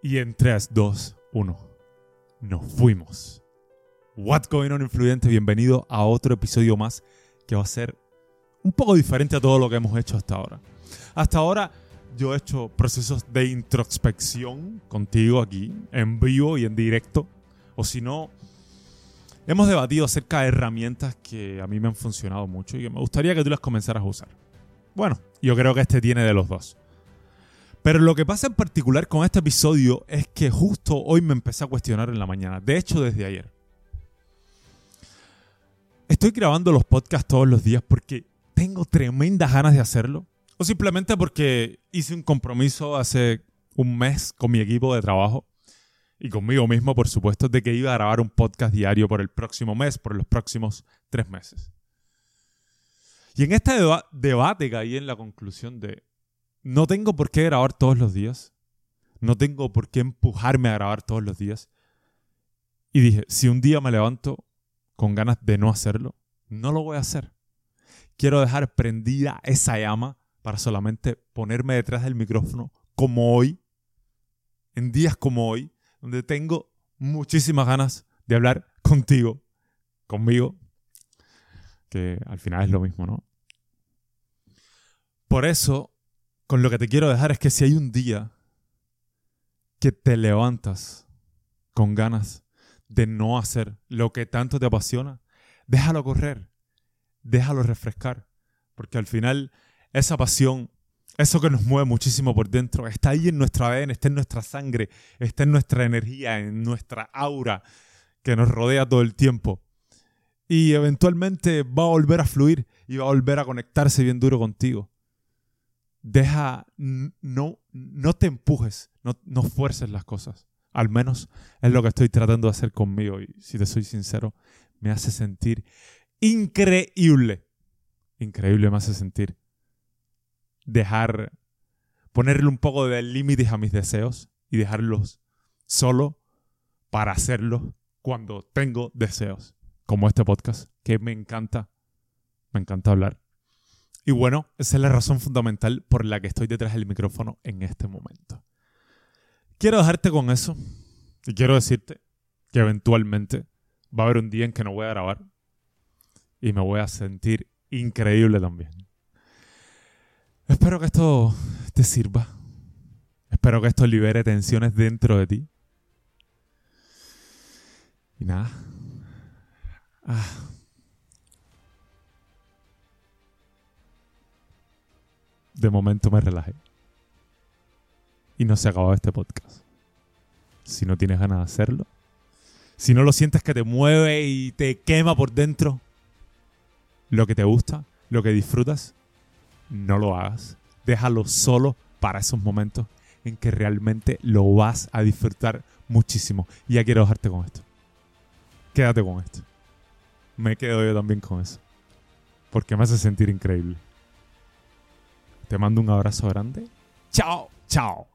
Y en 3, 2, 1, nos fuimos. What's going on, influyente? Bienvenido a otro episodio más que va a ser un poco diferente a todo lo que hemos hecho hasta ahora. Hasta ahora yo he hecho procesos de introspección contigo aquí, en vivo y en directo. O si no, hemos debatido acerca de herramientas que a mí me han funcionado mucho y que me gustaría que tú las comenzaras a usar. Bueno, yo creo que este tiene de los dos. Pero lo que pasa en particular con este episodio es que justo hoy me empecé a cuestionar en la mañana. De hecho, desde ayer. Estoy grabando los podcasts todos los días porque tengo tremendas ganas de hacerlo. O simplemente porque hice un compromiso hace un mes con mi equipo de trabajo y conmigo mismo, por supuesto, de que iba a grabar un podcast diario por el próximo mes, por los próximos tres meses. Y en este debate caí en la conclusión de, no tengo por qué grabar todos los días, no tengo por qué empujarme a grabar todos los días. Y dije, si un día me levanto con ganas de no hacerlo, no lo voy a hacer. Quiero dejar prendida esa llama para solamente ponerme detrás del micrófono como hoy, en días como hoy, donde tengo muchísimas ganas de hablar contigo, conmigo, que al final es lo mismo, ¿no? Por eso, con lo que te quiero dejar es que si hay un día que te levantas con ganas de no hacer lo que tanto te apasiona, déjalo correr, déjalo refrescar, porque al final esa pasión, eso que nos mueve muchísimo por dentro, está ahí en nuestra ADN, está en nuestra sangre, está en nuestra energía, en nuestra aura que nos rodea todo el tiempo. Y eventualmente va a volver a fluir y va a volver a conectarse bien duro contigo deja, no, no te empujes, no, no fuerces las cosas. Al menos es lo que estoy tratando de hacer conmigo y si te soy sincero, me hace sentir increíble. Increíble me hace sentir. Dejar, ponerle un poco de límites a mis deseos y dejarlos solo para hacerlo cuando tengo deseos, como este podcast, que me encanta, me encanta hablar. Y bueno, esa es la razón fundamental por la que estoy detrás del micrófono en este momento. Quiero dejarte con eso y quiero decirte que eventualmente va a haber un día en que no voy a grabar y me voy a sentir increíble también. Espero que esto te sirva. Espero que esto libere tensiones dentro de ti. Y nada. Ah. De momento me relajé. Y no se acabó este podcast. Si no tienes ganas de hacerlo, si no lo sientes que te mueve y te quema por dentro, lo que te gusta, lo que disfrutas, no lo hagas. Déjalo solo para esos momentos en que realmente lo vas a disfrutar muchísimo. Y ya quiero dejarte con esto. Quédate con esto. Me quedo yo también con eso. Porque me hace sentir increíble. Te mando un abrazo grande. Chao, chao.